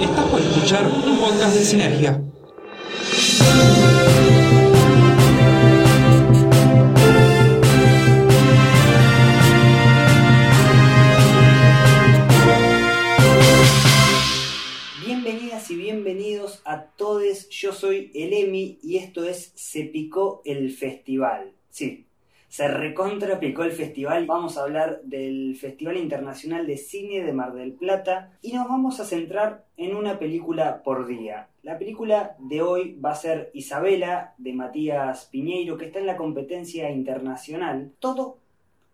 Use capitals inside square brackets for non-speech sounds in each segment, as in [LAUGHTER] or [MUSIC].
Estás por escuchar un podcast de Sinergia. Bienvenidas y bienvenidos a todos. Yo soy el Emi y esto es Se Picó el Festival. Sí, se recontrapicó el festival. Vamos a hablar del Festival Internacional de Cine de Mar del Plata y nos vamos a centrar en una película por día. La película de hoy va a ser Isabela de Matías Piñeiro, que está en la competencia internacional. Todo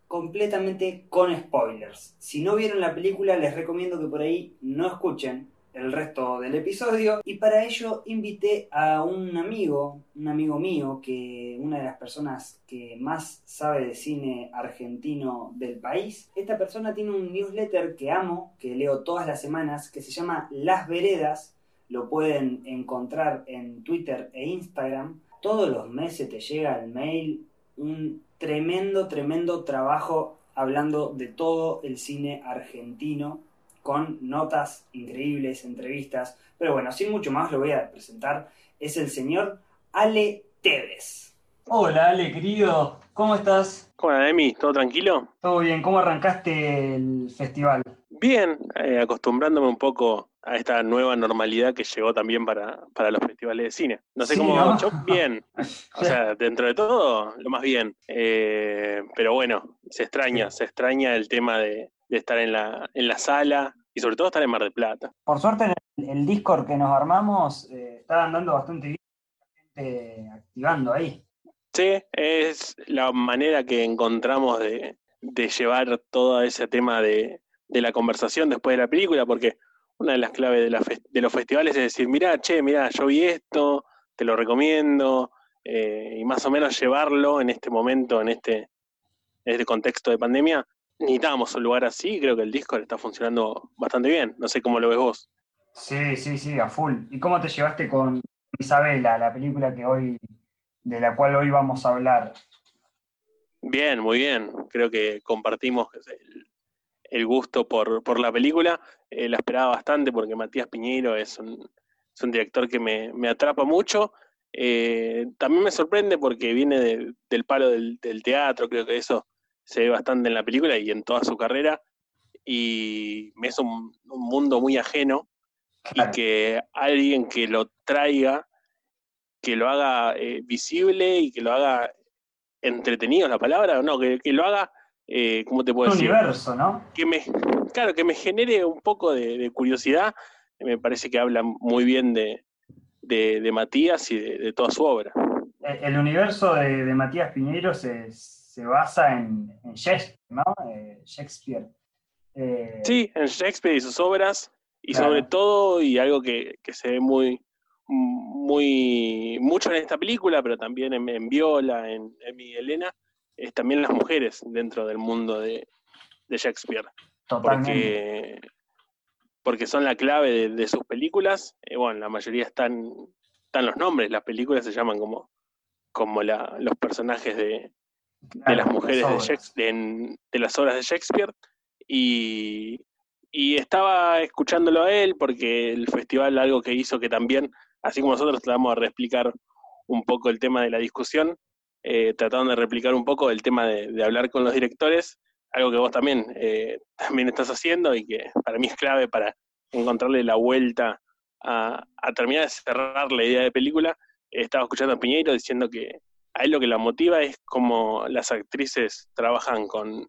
completamente con spoilers. Si no vieron la película, les recomiendo que por ahí no escuchen el resto del episodio y para ello invité a un amigo, un amigo mío, que una de las personas que más sabe de cine argentino del país. Esta persona tiene un newsletter que amo, que leo todas las semanas, que se llama Las Veredas. Lo pueden encontrar en Twitter e Instagram. Todos los meses te llega el mail un tremendo, tremendo trabajo hablando de todo el cine argentino con notas increíbles, entrevistas. Pero bueno, sin mucho más lo voy a presentar. Es el señor Ale Tevez. Hola Ale, querido. ¿Cómo estás? ¿Cómo Emi? ¿Todo tranquilo? Todo bien. ¿Cómo arrancaste el festival? Bien, eh, acostumbrándome un poco a esta nueva normalidad que llegó también para, para los festivales de cine. No sé cómo, ¿no? yo bien, [LAUGHS] o sea, dentro de todo, lo más bien. Eh, pero bueno, se extraña, se extraña el tema de, de estar en la, en la sala y sobre todo estar en Mar del Plata. Por suerte, en el, Discord que nos armamos eh, está andando bastante bien, gente activando ahí. Sí, es la manera que encontramos de, de llevar todo ese tema de, de, la conversación después de la película, porque una de las claves de, la de los festivales es decir, mira, che, mira, yo vi esto, te lo recomiendo, eh, y más o menos llevarlo en este momento, en este, en este contexto de pandemia, necesitábamos un lugar así, creo que el Discord está funcionando bastante bien. No sé cómo lo ves vos. Sí, sí, sí, a full. ¿Y cómo te llevaste con Isabela, la película que hoy, de la cual hoy vamos a hablar? Bien, muy bien. Creo que compartimos el, gusto por, la película. Eh, la esperaba bastante porque Matías Piñeiro es un, director que me, atrapa mucho. Eh, también me sorprende porque viene del palo del, del, teatro, creo que eso se ve bastante en la película y en toda su carrera, y es un, mundo muy ajeno, y que alguien que lo traiga, que lo haga eh, visible y que lo haga entretenido, la palabra, no, que, lo haga, eh, ¿cómo te puedo decir? universo, ¿no? Que me, claro, que me genere un poco de, curiosidad, me parece que habla muy bien de, de, Matías y de, toda su obra. El, universo de, Matías Piñeros es se basa en, Shakespeare, ¿no? Eh, Shakespeare. Eh, sí, en Shakespeare y sus obras, y sobre todo, y algo que, se ve muy, muy, mucho en esta película, pero también en, Viola, en, Mi Elena, es también las mujeres dentro del mundo de, Shakespeare. Porque, porque son la clave de, sus películas. Eh, bueno, la mayoría están, están los nombres, las películas se llaman como, como los personajes de, de las mujeres de, de, las obras de Shakespeare y, estaba escuchándolo a él porque el festival algo que hizo que también, así como nosotros tratamos de replicar un poco el tema de la discusión, eh, tratando de replicar un poco el tema de, hablar con los directores, algo que vos también, eh, también estás haciendo y que para mí es clave para encontrarle la vuelta a, a terminar de cerrar la idea de película. estaba escuchando a Piñeiro diciendo que, a él lo que la motiva es cómo las actrices trabajan con,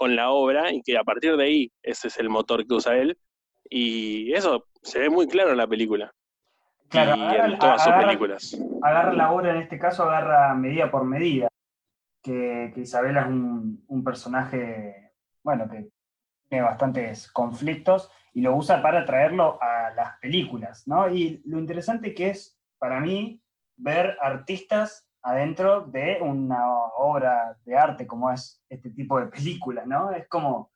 la obra y que a partir de ahí ese es el motor que usa él. Y eso se ve muy claro en la película. Claro, y en todas sus películas. Agarra la obra, en este caso, agarra medida por medida. Que, Isabela es un, un, personaje, bueno, que tiene bastantes conflictos y lo usa para traerlo a las películas, ¿no? Y lo interesante que es, para mí, ver artistas adentro de una obra de arte como es este tipo de películas, ¿no? Es como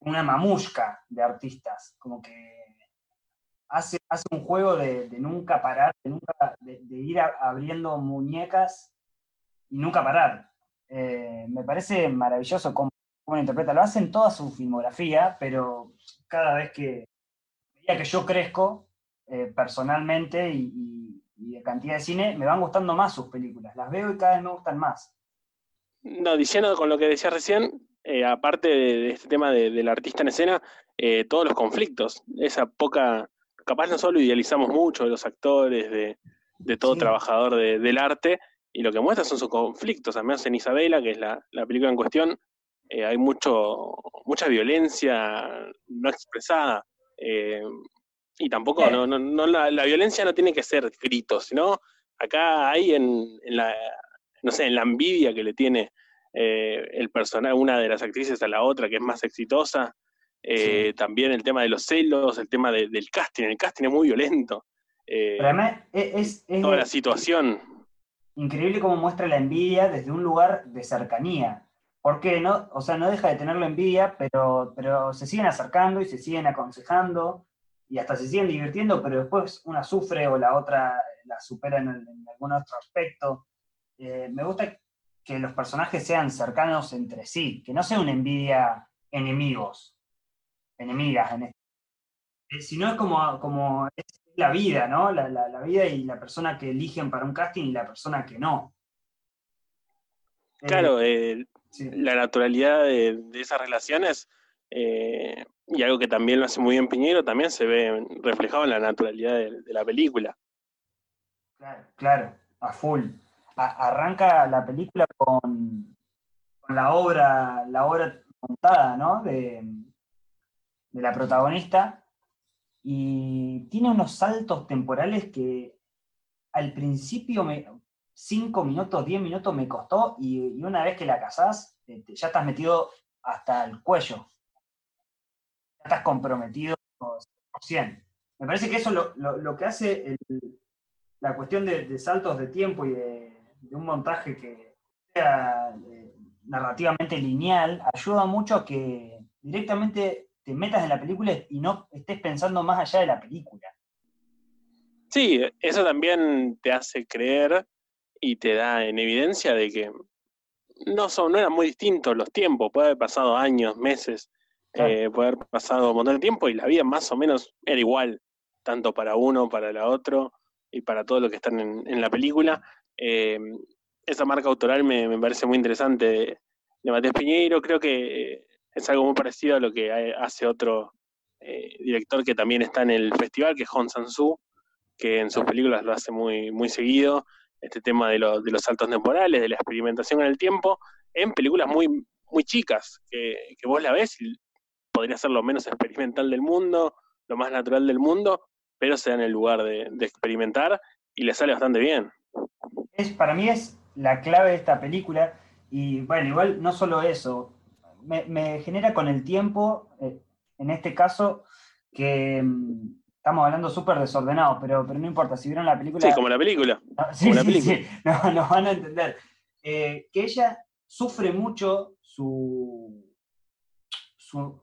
una mamusca de artistas, como que hace, hace un juego de, nunca parar, de, ir abriendo muñecas y nunca parar. Eh, me parece maravilloso cómo, cómo, interpreta. Lo hace en toda su filmografía, pero cada vez que que yo crezco eh, personalmente y, de cantidad de cine, me van gustando más sus películas. Las veo y cada vez me gustan más. No, diciendo con lo que decía recién, eh, aparte de, este tema del artista en escena, eh, todos los conflictos, esa poca, capaz no solo idealizamos mucho de los actores, de, todo trabajador del arte, y lo que muestra son sus conflictos, al menos en Isabela, que es la, película en cuestión, eh, hay mucho, mucha violencia no expresada. Eh, y tampoco, no, no, la, violencia no tiene que ser gritos, sino acá hay en, la, no sé, en la envidia que le tiene eh, el personaje, una de las actrices a la otra, que es más exitosa. También el tema de los celos, el tema del casting. El casting es muy violento. además es, toda la situación increíble cómo muestra la envidia desde un lugar de cercanía. Porque no, o sea, no deja de tener la envidia, pero, pero se siguen acercando y se siguen aconsejando y hasta se siguen divirtiendo, pero después una sufre o la otra la supera en, algún otro aspecto. Eh, me gusta que los personajes sean cercanos entre sí, que no sea una envidia enemigos, enemigas, en este. Eh, sino es como, como la vida, ¿no? La, vida y la persona que eligen para un casting y la persona que no. Claro, eh, la naturalidad de, esas relaciones eh, y algo que también lo hace muy bien Piñero también se ve reflejado en la naturalidad de, la película. Claro, claro, a full. arranca la película con, la obra, la obra montada, ¿no? De, de la protagonista, y tiene unos saltos temporales que al principio, me, cinco minutos, diez minutos me costó y, una vez que la casás, ya estás metido hasta el cuello. Estás comprometido 100%. Me parece que eso lo, lo, que hace la cuestión de, saltos de tiempo y de, un montaje que sea eh, narrativamente lineal, ayuda mucho a que directamente te metas en la película y no estés pensando más allá de la película. Sí, eso también te hace creer y te da en evidencia de que no son, no eran muy distintos los tiempos, puede haber pasado años, meses, eh, puede haber pasado un montón de tiempo y la vida más o menos era igual, tanto para uno, para la otro y para todo lo que están en, la película. Eh, esa marca autoral me, parece muy interesante de, de Matías Piñeiro, creo que es algo muy parecido a lo que hace otro eh, director que también está en el festival, que es Hong Sang-soo, que en sus películas lo hace muy, muy seguido, este tema de, de los saltos temporales, de la experimentación en el tiempo, en películas muy, muy chicas, que, vos la ves y podría ser lo menos experimental del mundo, lo más natural del mundo, pero se da en el lugar de, de experimentar y le sale bastante bien. Es, para mí es la clave de esta película, y bueno, igual no solo eso, me, genera con el tiempo, eh, en este caso, que mm, estamos hablando súper desordenado, pero, pero no importa, si vieron la película... Sí, como la película. [LAUGHS] No, sí, sí, No, nos van a entender. Eh, que ella sufre mucho su,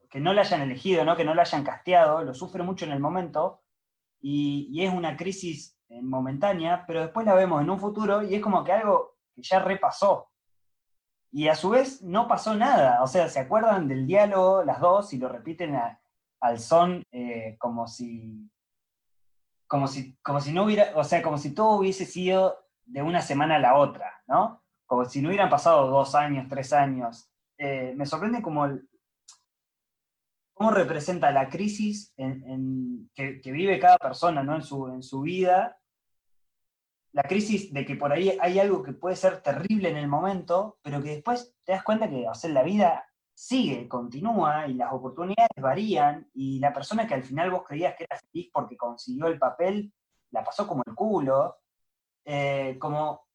que no la hayan elegido, ¿no? que no la hayan casteado, lo sufre mucho en el momento y, es una crisis eh, momentánea, pero después la vemos en un futuro y es como que algo que ya repasó. Y a su vez no pasó nada, o sea, se acuerdan del diálogo las dos y lo repiten al son eh, como si como si como si no hubiera, o sea, como si todo hubiese sido de una semana a la otra, ¿no? Como si no hubieran pasado dos años, tres años. Eh, me sorprende como cómo representa la crisis que, que, vive cada persona ¿no? en, su, en su vida la crisis de que por ahí hay algo que puede ser terrible en el momento, pero que después te das cuenta que la vida sigue, continúa y las oportunidades varían y la persona que al final vos creías que era feliz porque consiguió el papel, la pasó como el culo. Eh, como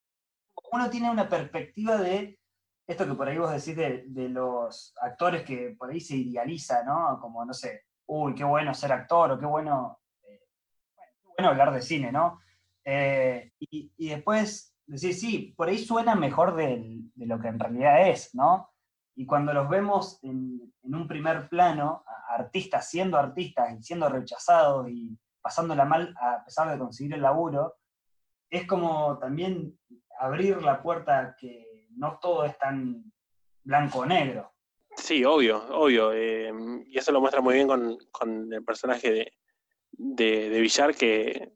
uno tiene una perspectiva de esto que por ahí vos decís de, los actores que por ahí se idealiza, ¿no? Como, no sé, uy, qué bueno ser actor o qué bueno, eh, qué bueno hablar de cine, ¿no? Eh, y, después decir, sí, por ahí suena mejor de, lo que en realidad es, ¿no? Y cuando los vemos en, un primer plano, artistas siendo artistas y siendo rechazados y pasándola mal a pesar de conseguir el laburo, es como también abrir la puerta que no todo es tan blanco o negro. Sí, obvio, obvio. Eh, y eso lo muestra muy bien con, con el personaje de, de, Villar, que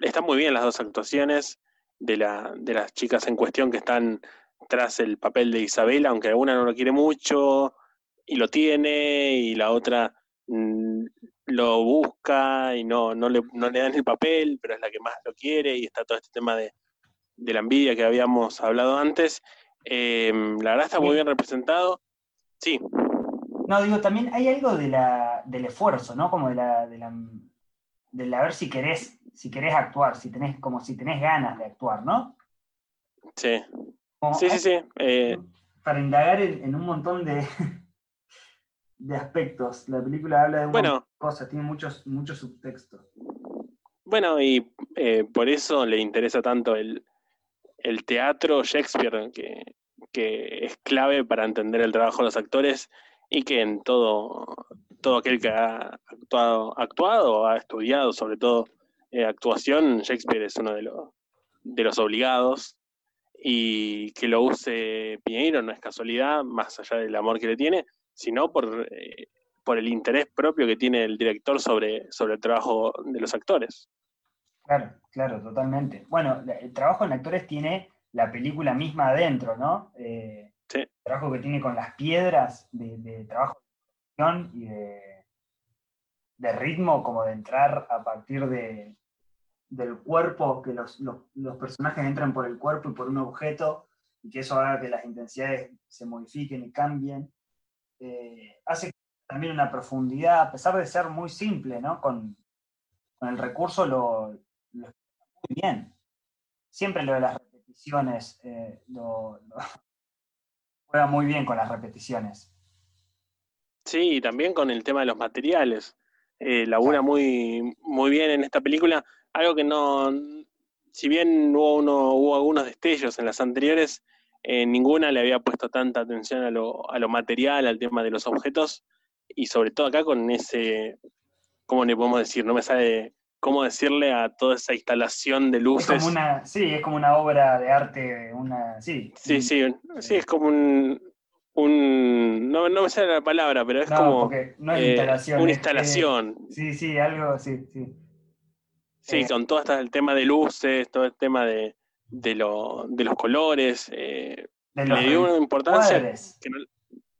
están muy bien las dos actuaciones de, la, de las chicas en cuestión que están tras el papel de Isabela, aunque alguna no lo quiere mucho y lo tiene, y la otra mm, lo busca y no, no, le, no le dan el papel, pero es la que más lo quiere, y está todo este tema de, de la envidia que habíamos hablado antes. Em, la verdad está muy bien representado. Sí. No, digo, también hay algo de la, del esfuerzo, ¿no? Como de la, de la, de la ver si querés, si querés actuar, si tenés, como si tenés ganas de actuar, ¿no? Sí. sí, sí, sí, eh, Para indagar en, un montón de, [LAUGHS] de aspectos. La película habla de muchas cosas, tiene muchos, muchos subtextos. Bueno, y eh, por eso le interesa tanto el, el teatro Shakespeare, que, que, es clave para entender el trabajo de los actores y que en todo, todo aquel que ha actuado, actuado o ha estudiado sobre todo eh, actuación, Shakespeare es uno de los, de los obligados y que lo use Piñeiro no es casualidad, más allá del amor que le tiene, sino por, eh, por el interés propio que tiene el director sobre, sobre el trabajo de los actores. Claro, claro, totalmente. Bueno, el trabajo en actores tiene la película misma adentro, ¿no? Eh, sí. El trabajo que tiene con las piedras de, trabajo de y de, de, ritmo, como de entrar a partir de, del cuerpo, que los, personajes entran por el cuerpo y por un objeto, y que eso haga que las intensidades se modifiquen y cambien. Eh, hace también una profundidad, a pesar de ser muy simple, ¿no? Con, con el recurso lo, lo muy bien. Siempre lo de las repeticiones eh, lo, [LAUGHS] juega muy bien con las repeticiones. Sí, y también con el tema de los materiales. Eh, labura muy, muy bien en esta película. Algo que no, si bien hubo, uno, hubo algunos destellos en las anteriores, eh, ninguna le había puesto tanta atención a lo, a lo material, al tema de los objetos, y sobre todo acá con ese, ¿cómo le podemos decir? No me sale cómo decirle a toda esa instalación de luces. Es como una, sí, es como una obra de arte, una, sí. Sí, sí, sí, es como un, un no, no me sale la palabra, pero es como no es eh, instalación, una instalación. sí, sí, algo, sí, sí. Sí, eh, con todo este, el tema de luces, todo el tema de, de, lo, de los colores, eh, le dio una importancia.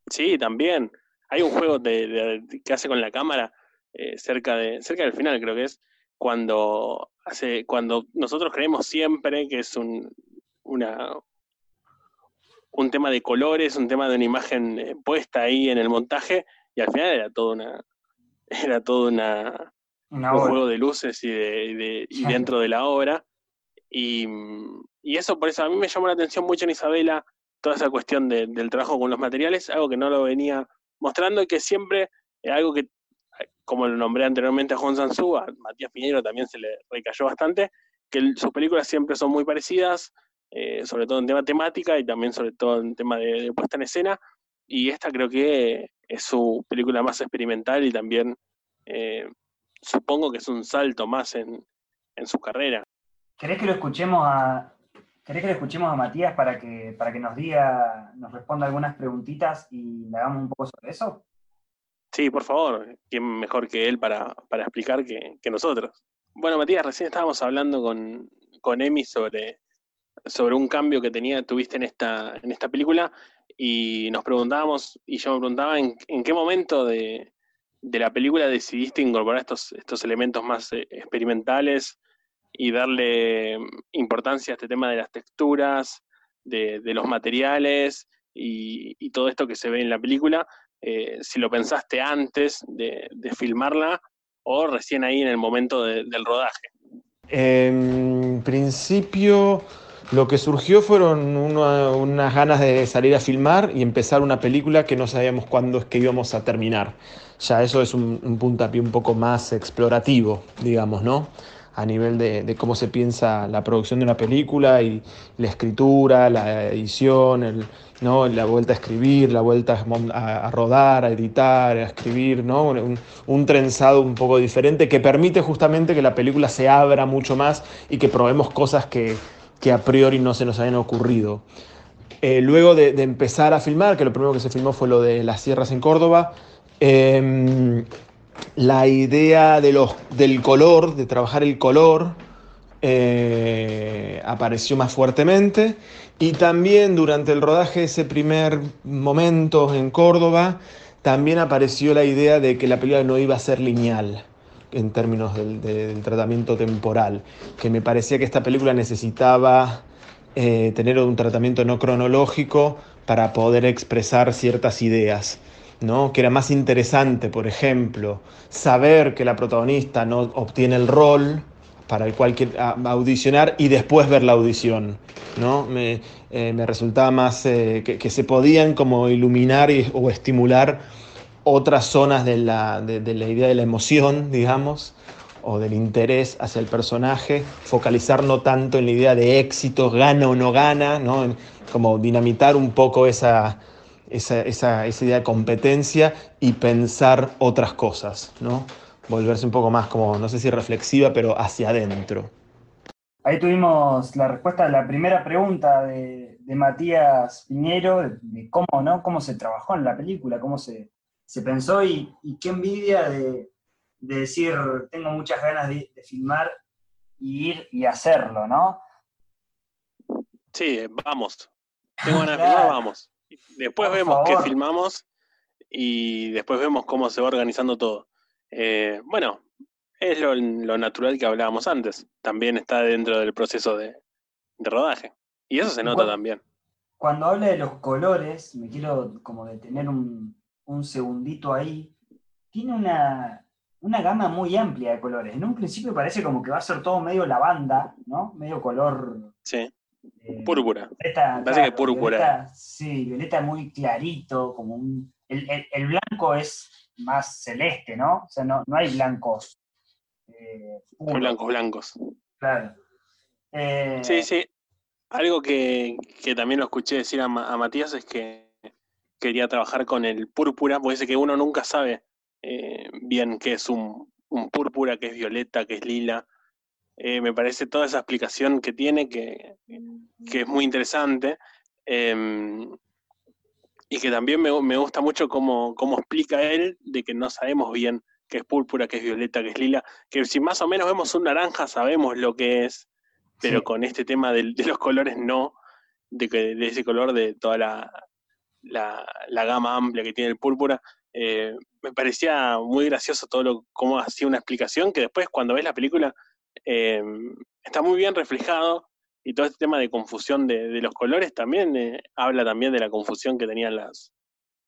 sí, también. Hay un juego de, que hace con la cámara cerca, de, cerca del final, creo que es, cuando, hace, cuando nosotros creemos siempre que es un, una, un tema de colores, un tema de una imagen eh, puesta ahí en el montaje, y al final era todo una, [LAUGHS] era todo una, un juego de luces y, de, y dentro de la obra. Y, y, eso, por eso a mí me llamó la atención mucho en Isabela toda esa cuestión del trabajo con los materiales, algo que no lo venía mostrando y que siempre, es algo que como lo nombré anteriormente a Juan Sansú, a Matías Piñero también se le recayó bastante, que sus películas siempre son muy parecidas, eh, sobre todo en tema temática y también sobre todo en tema de, puesta en escena, y esta creo que es su película más experimental y también eh, supongo que es un salto más en, su carrera. ¿Querés que lo escuchemos a, ¿Querés que lo escuchemos a Matías para que, para que nos diga, nos responda algunas preguntitas y le hagamos un poco sobre eso? Sí, por favor, ¿quién mejor que él para, explicar que, nosotros? Bueno, Matías, recién estábamos hablando con, con Emi sobre, sobre un cambio que tenía, tuviste en esta, en esta película y nos preguntábamos, y yo me preguntaba en, qué momento de, la película decidiste incorporar estos, estos elementos más eh, experimentales y darle importancia a este tema de las texturas, de, los materiales y, todo esto que se ve en la película, eh, si lo pensaste antes de, filmarla o recién ahí en el momento del rodaje. En principio, lo que surgió fueron unas ganas de salir a filmar y empezar una película que no sabíamos cuándo es que íbamos a terminar. Ya eso es un, un puntapié un poco más explorativo, digamos, ¿no? A nivel de, cómo se piensa la producción de una película y la escritura, la edición, ¿no? la vuelta a escribir, la vuelta a, rodar, a editar, a escribir, ¿no? Un, trenzado un poco diferente que permite justamente que la película se abra mucho más y que probemos cosas que, a priori no se nos habían ocurrido. Eh, luego de, empezar a filmar, que lo primero que se filmó fue lo de las sierras en Córdoba, em, la idea de los, del color, de trabajar el color, eh, apareció más fuertemente. Y también durante el rodaje ese primer momento en Córdoba, también apareció la idea de que la película no iba a ser lineal en términos del, tratamiento temporal, que me parecía que esta película necesitaba eh, tener un tratamiento no cronológico para poder expresar ciertas ideas. ¿No? que era más interesante, por ejemplo, saber que la protagonista no obtiene el rol para el cual quiere audicionar y después ver la audición. ¿no? Me, eh, resultaba más eh, que, se podían como iluminar o estimular otras zonas de la, de la idea de la emoción, digamos, o del interés hacia el personaje, focalizar no tanto en la idea de éxito, gana o no gana, ¿no? como dinamitar un poco esa, esa, esa, esa, idea de competencia y pensar otras cosas, ¿no? volverse un poco más como, no sé si reflexiva, pero hacia adentro. Ahí tuvimos la respuesta a la primera pregunta de, de Matías Piñero, de, cómo, ¿no? cómo se trabajó en la película, cómo se, se pensó y, y qué envidia de, de decir, tengo muchas ganas de, filmar y ir y hacerlo, ¿no? Sí, vamos. Tengo ganas de filmar, vamos. Después vemos qué filmamos y después vemos cómo se va organizando todo. Eh, bueno, es lo, natural que hablábamos antes. También está dentro del proceso de, rodaje. Y eso se nota también. Cuando habla de los colores, me quiero como detener un, un segundito ahí. Tiene una, una gama muy amplia de colores. En un principio parece como que va a ser todo medio lavanda, ¿no? Medio color. Sí. Eh, púrpura. parece que púrpura. sí, violeta muy clarito, como un. El, blanco es más celeste, ¿no? O sea, no, hay blancos. Eh, blancos, blancos. Claro. Eh, sí, sí. Algo que, también lo escuché decir a, a Matías es que quería trabajar con el púrpura, porque dice que uno nunca sabe eh, bien qué es un, púrpura, qué es violeta, qué es lila. Eh, me parece toda esa explicación que tiene que, es muy interesante. Em, y que también me, gusta mucho cómo, cómo, explica él de que no sabemos bien qué es púrpura, qué es violeta, qué es lila, que si más o menos vemos un naranja sabemos lo que es, pero con este tema de, los colores no, de, que, de ese color de toda la, la, gama amplia que tiene el púrpura, eh, me parecía muy gracioso todo lo cómo hacía una explicación que después cuando ves la película eh, está muy bien reflejado y todo este tema de confusión de, los colores también eh, habla también de la confusión que tenían las,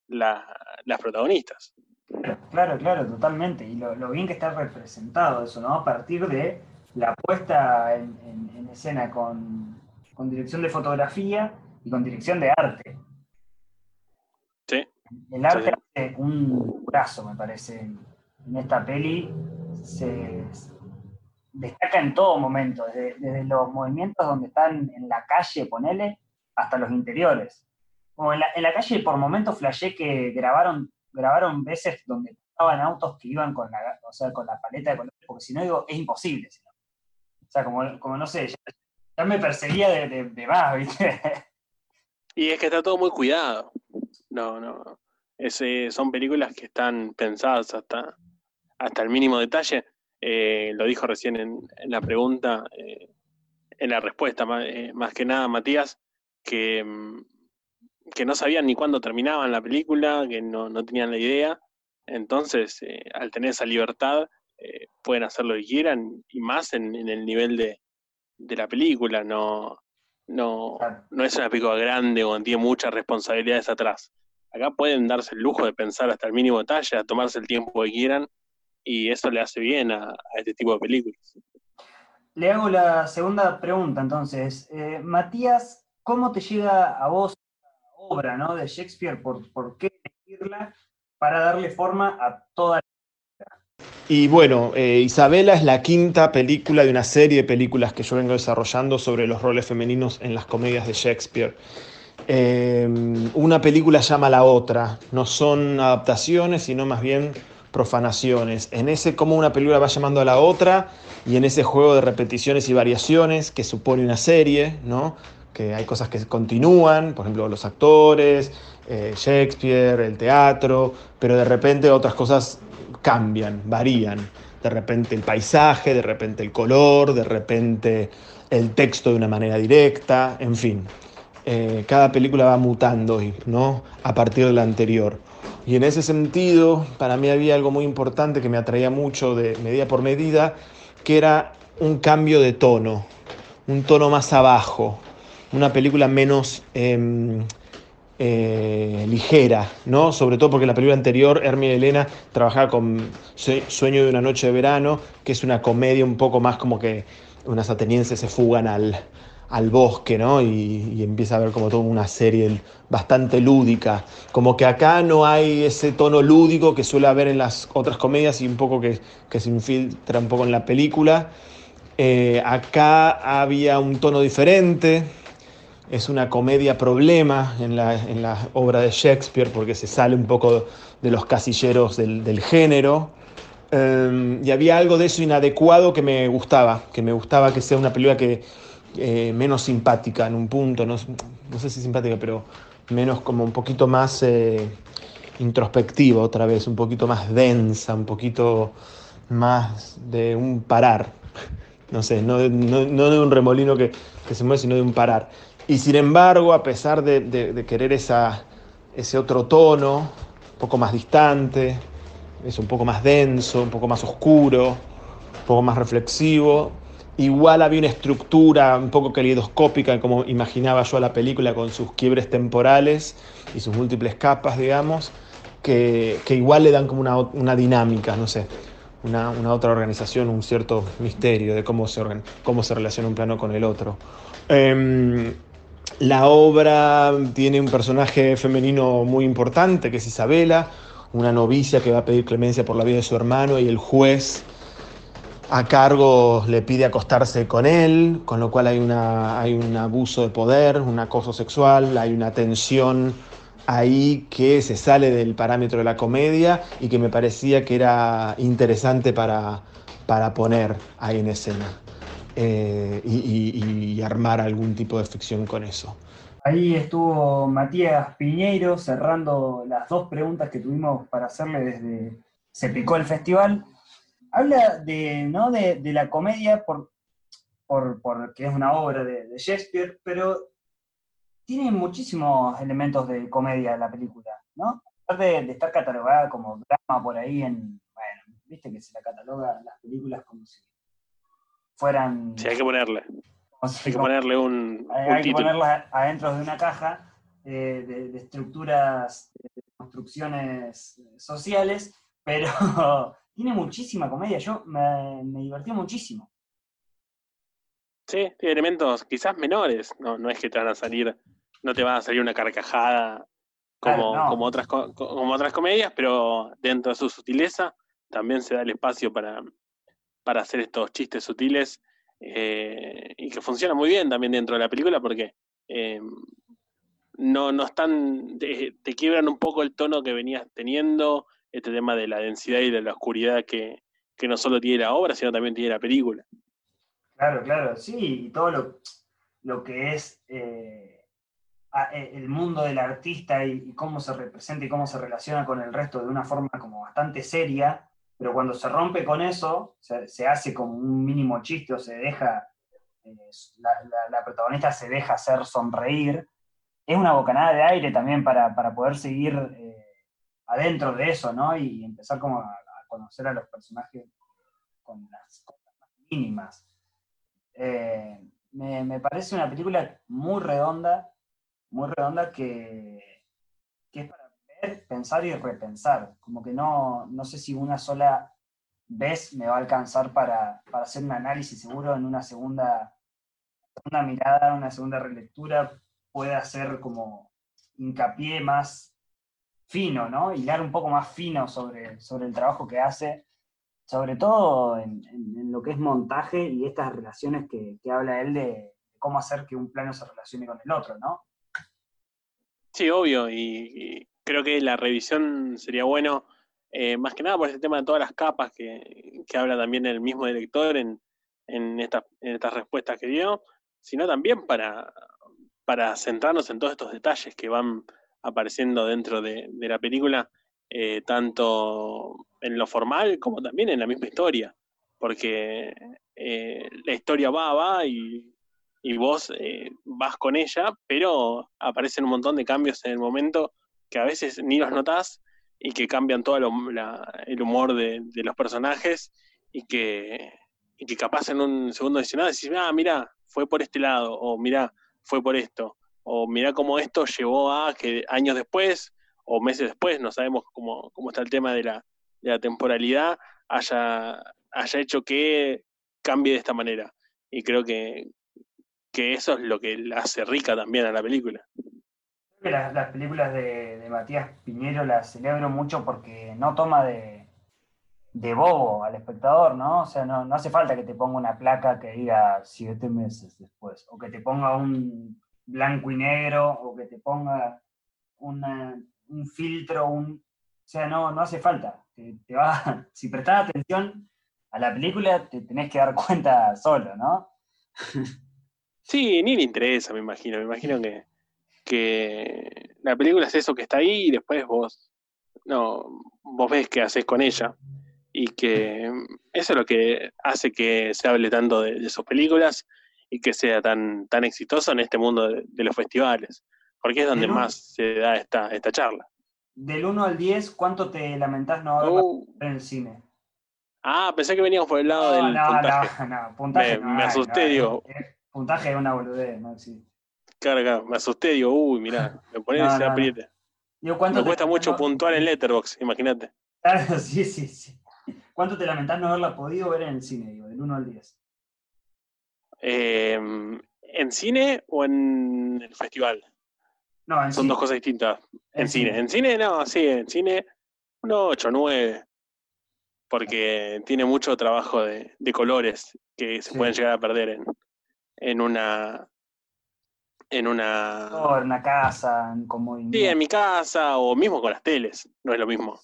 las protagonistas. Claro, claro, totalmente. Y lo, bien que está representado eso, ¿no? A partir de la puesta en, escena con, con dirección de fotografía y con dirección de arte. El arte hace un brazo, me parece, en esta peli. Se destaca en todo momento, desde, los movimientos donde están en la calle, ponele, hasta los interiores. Como en la, calle, por momentos flashé que grabaron, grabaron veces donde estaban autos que iban con la, o sea, con la paleta de colores, porque si no digo, es imposible. O sea, como, como no sé, ya, me perseguía de, de más, ¿viste? Y es que está todo muy cuidado. No, no. Ese, son películas que están pensadas hasta, hasta el mínimo detalle. Eh, lo dijo recién en, la pregunta, eh, en la respuesta, eh, más, que nada Matías, que, mm, que, no sabían ni cuándo terminaban la película, que no, tenían la idea. Entonces, al tener esa libertad, pueden hacer lo que quieran y más en, el nivel de, de la película. No, no, no es una película grande o tiene muchas responsabilidades atrás. Acá pueden darse el lujo de pensar hasta el mínimo detalle, tomarse el tiempo que quieran, y eso le hace bien a, este tipo de películas. Le hago la segunda pregunta entonces. Eh, Matías, ¿cómo te llega a vos la obra ¿no? de Shakespeare? ¿Por, ¿Por qué elegirla para darle forma a toda la y bueno, eh, Isabela es la quinta película de una serie de películas que yo vengo desarrollando sobre los roles femeninos en las comedias de Shakespeare. Eh, una película llama a la otra, no son adaptaciones, sino más bien profanaciones. En ese cómo una película va llamando a la otra y en ese juego de repeticiones y variaciones que supone una serie, ¿no? que hay cosas que continúan, por ejemplo los actores, eh, Shakespeare, el teatro, pero de repente otras cosas cambian, varían. De repente el paisaje, de repente el color, de repente el texto de una manera directa, en fin. Eh, cada película va mutando ¿no? a partir de la anterior. Y en ese sentido, para mí había algo muy importante que me atraía mucho de medida por medida, que era un cambio de tono, un tono más abajo, una película menos em, eh, ligera, ¿no? Sobre todo porque la película anterior, Hermia Elena, trabajaba con Sueño de una noche de verano, que es una comedia un poco más como que unas atenienses se fugan al, al bosque, ¿no? Y, empieza a ver como toda una serie bastante lúdica. Como que acá no hay ese tono lúdico que suele haber en las otras comedias y un poco que, que se infiltra un poco en la película. Eh, acá había un tono diferente. Es una comedia problema en la, obra de Shakespeare porque se sale un poco de los casilleros del, género. Eh, y había algo de eso inadecuado que me gustaba, que me gustaba que sea una película que eh, menos simpática en un punto, no, sé si simpática, pero menos como un poquito más eh, introspectiva otra vez, un poquito más densa, un poquito más de un parar. No sé, no, de un remolino que, se mueve, sino de un parar. Y sin embargo, a pesar de, querer esa, ese otro tono, un poco más distante, es un poco más denso, un poco más oscuro, un poco más reflexivo, Igual había una estructura un poco calidoscópica, como imaginaba yo a la película, con sus quiebres temporales y sus múltiples capas, digamos, que, igual le dan como una, dinámica, no sé, una, otra organización, un cierto misterio de cómo se, cómo se relaciona un plano con el otro. Em, la obra tiene un personaje femenino muy importante, que es Isabela, una novicia que va a pedir clemencia por la vida de su hermano y el juez a cargo le pide acostarse con él, con lo cual hay, una, hay un abuso de poder, un acoso sexual, hay una tensión ahí que se sale del parámetro de la comedia y que me parecía que era interesante para, para poner ahí en escena eh, y, armar algún tipo de ficción con eso. Ahí estuvo Matías Piñeiro cerrando las dos preguntas que tuvimos para hacerle desde Se Picó el Festival habla de, ¿no? de, la comedia por, por, porque es una obra de, Shakespeare, pero tiene muchísimos elementos de comedia la película, ¿no? A pesar de, estar catalogada como drama por ahí en, bueno, viste que se la cataloga las películas como si fueran... Sí, hay que ponerle. hay que ponerle un, Hay, que ponerlas adentro de una caja eh, de, de, estructuras, de construcciones sociales, pero [LAUGHS] tiene muchísima comedia, yo me, divertí muchísimo. Sí, tiene elementos quizás menores, no, no es que te van a salir, no te va a salir una carcajada como, como, otras, como otras comedias, pero dentro de su sutileza también se da el espacio para, para hacer estos chistes sutiles eh, y que funciona muy bien también dentro de la película porque eh, no, no están, te, te, quiebran un poco el tono que venías teniendo, este tema de la densidad y de la oscuridad que, no solo tiene la obra, sino también tiene la película. Claro, claro, sí, y todo lo, lo que es eh, e, el mundo del artista y, cómo se representa y cómo se relaciona con el resto de una forma como bastante seria, pero cuando se rompe con eso, se, hace como un mínimo chiste o se deja, eh, la, protagonista se deja hacer sonreír, es una bocanada de aire también para, poder seguir eh, adentro de eso, ¿no? Y empezar como a, conocer a los personajes con las cosas más mínimas. Eh, me, parece una película muy redonda, muy redonda que, es para ver, pensar y repensar. Como que no, no sé si una sola vez me va a alcanzar para, hacer un análisis seguro en una segunda, una mirada, una segunda relectura, puede hacer como hincapié más fino, ¿no? Hilar un poco más fino sobre, sobre el trabajo que hace, sobre todo en, lo que es montaje y estas relaciones que, habla él de cómo hacer que un plano se relacione con el otro, ¿no? Sí, obvio, y, creo que la revisión sería bueno, eh, más que nada por este tema de todas las capas que, habla también el mismo director en, en, estas respuestas que dio, sino también para, para centrarnos en todos estos detalles que van apareciendo dentro de, la película eh, tanto en lo formal como también en la misma historia, porque eh, la historia va, va y, vos eh, vas con ella, pero aparecen un montón de cambios en el momento que a veces ni los notás y que cambian todo el humor de, los personajes y que, y que capaz en un segundo adicional decís, ah, mira, fue por este lado, o mira, fue por esto, o mira cómo esto llevó a que años después o meses después, no sabemos cómo, cómo está el tema de la, temporalidad, haya, haya hecho que cambie de esta manera. Y creo que, que eso es lo que la hace rica también a la película. Que las, películas de, de, Matías Piñero las celebro mucho porque no toma de, de bobo al espectador, ¿no? O sea, no, no hace falta que te ponga una placa que diga siete meses después, o que te ponga un blanco y negro, o que te ponga un filtro, un, o sea, no, no hace falta. Te, va, [LAUGHS] si prestás atención a la película, te tenés que dar cuenta solo, ¿no? Sí, ni le interesa, me imagino. Me imagino que, que la película es eso que está ahí y después vos, no, vos ves qué haces con ella. Y que eso es lo que hace que se hable tanto de, sus películas y que sea tan, tan exitoso en este mundo de los festivales porque es donde más se da esta, esta charla. Del 1 al 10, ¿cuánto te lamentás no haber uh. en el cine? Ah, pensé que veníamos por el lado del puntaje. No, no, puntaje me, me asusté, digo. Puntaje es una boludez, ¿no? Sí. Claro, claro, me asusté, digo, uy, mirá, [LAUGHS] me pone ese apriete. me cuesta mucho puntuar en Letterboxd, imagínate. Claro, [LAUGHS] sí, sí, sí. ¿Cuánto te lamentás no haberla podido ver en el cine, digo, del 1 al 10? Eh, ¿En cine o en el festival? Son dos cosas distintas. En, cine. En cine, no, sí, en cine, un 8, 9. Porque tiene mucho trabajo de, colores que se pueden llegar a perder en, en una. En una. en una casa, como. Sí, en mi casa, o mismo con las teles. No es lo mismo.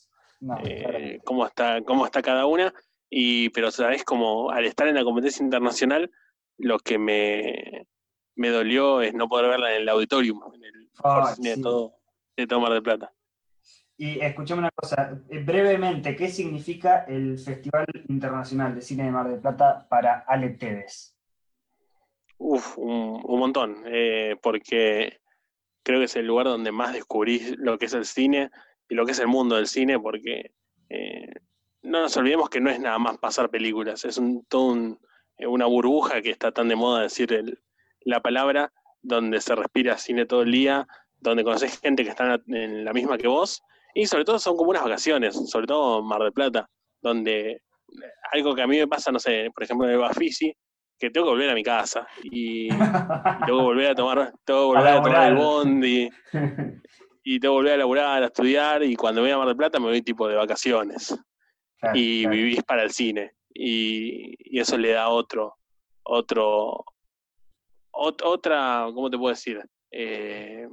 Eh, cómo, está, cómo está cada una. Y, pero sabes como al estar en la competencia internacional, lo que me, me dolió es no poder verla en el auditorium, en el ah, de, todo, de Tomar de Plata. Y escuchame una cosa, eh, brevemente, ¿qué significa el Festival Internacional de Cine de Mar del Plata para Ale Teves? Uf, un, montón, eh, porque creo que es el lugar donde más descubrí lo que es el cine y lo que es el mundo del cine, porque eh, no nos olvidemos que no es nada más pasar películas, es un, todo una burbuja que está tan de moda decir el, la palabra, donde se respira cine todo el día, donde conoces gente que está en la misma que vos, y sobre todo son como unas vacaciones, sobre todo Mar del Plata, donde algo que a mí me pasa, no sé, por ejemplo en el Bafisi, que tengo que volver a mi casa y, [LAUGHS] tengo que volver a tomar, tengo que volver a, tomar el bondi [LAUGHS] y tengo que volver a laburar, a estudiar y cuando voy a Mar del Plata me voy tipo de vacaciones. Y vivís para el cine y, y, eso le da otro otro otra, ¿cómo te puedo decir? Eh,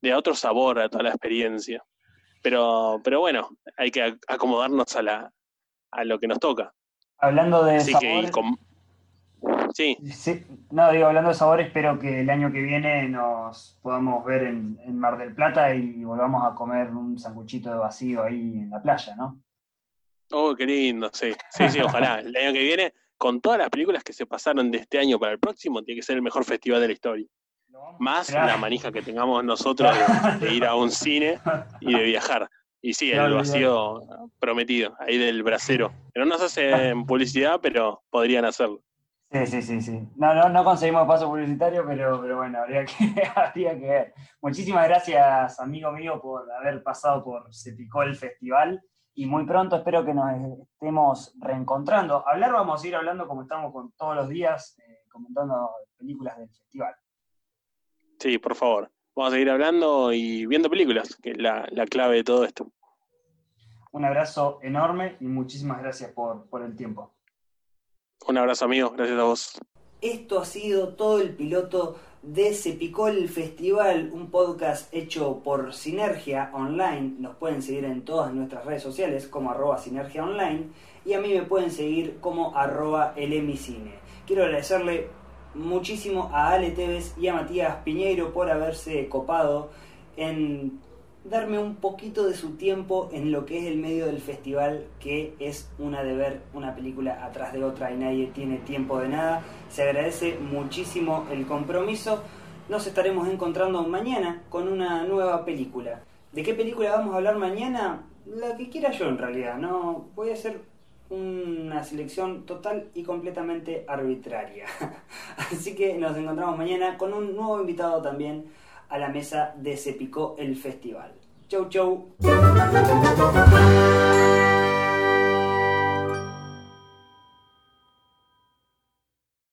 de otro sabor a toda la experiencia. Pero, pero bueno, hay que acomodarnos a, la, a lo que nos toca. Hablando de sabores, sí. No, digo, hablando de sabores, espero que el año que viene nos podamos ver en, en, Mar del Plata y volvamos a comer un sanguchito de vacío ahí en la playa, ¿no? Oh, qué lindo, sí. Sí, sí, ojalá. [LAUGHS] El año que viene con todas las películas que se pasaron de este año para el próximo, tiene que ser el mejor festival de la historia. Más la manija que tengamos nosotros de, ir a un cine y de viajar. Y sí, el vacío prometido, ahí del brasero. Que no nos hacen publicidad, pero podrían hacerlo. Sí, sí, sí, sí. No, no, no conseguimos paso publicitario, pero, pero bueno, habría que, [LAUGHS] habría que ver. Muchísimas gracias, amigo mío, por haber pasado por Se Picó el Festival y muy pronto espero que nos estemos reencontrando. Hablar vamos a ir hablando como estamos con todos los días, eh, comentando películas del festival. Sí, por favor. Vamos a seguir hablando y viendo películas, que es la, clave de todo esto. Un abrazo enorme y muchísimas gracias por, por el tiempo. Un abrazo amigo, gracias a vos. Esto ha sido todo el piloto de Se Picó el Festival, un podcast hecho por Sinergia Online. Nos pueden seguir en todas nuestras redes sociales como arroba Sinergia Online y a mí me pueden seguir como arroba elemicine. Quiero agradecerle muchísimo a Ale Tevez y a Matías Piñeiro por haberse copado en darme un poquito de su tiempo en lo que es el medio del festival, que es una de ver una película atrás de otra y nadie tiene tiempo de nada. Se agradece muchísimo el compromiso. Nos estaremos encontrando mañana con una nueva película. ¿De qué película vamos a hablar mañana? La que quiera yo en realidad, no voy a hacer una selección total y completamente arbitraria. [LAUGHS] Así que nos encontramos mañana con un nuevo invitado también a la mesa de Se Picó el Festival. Chau, chau.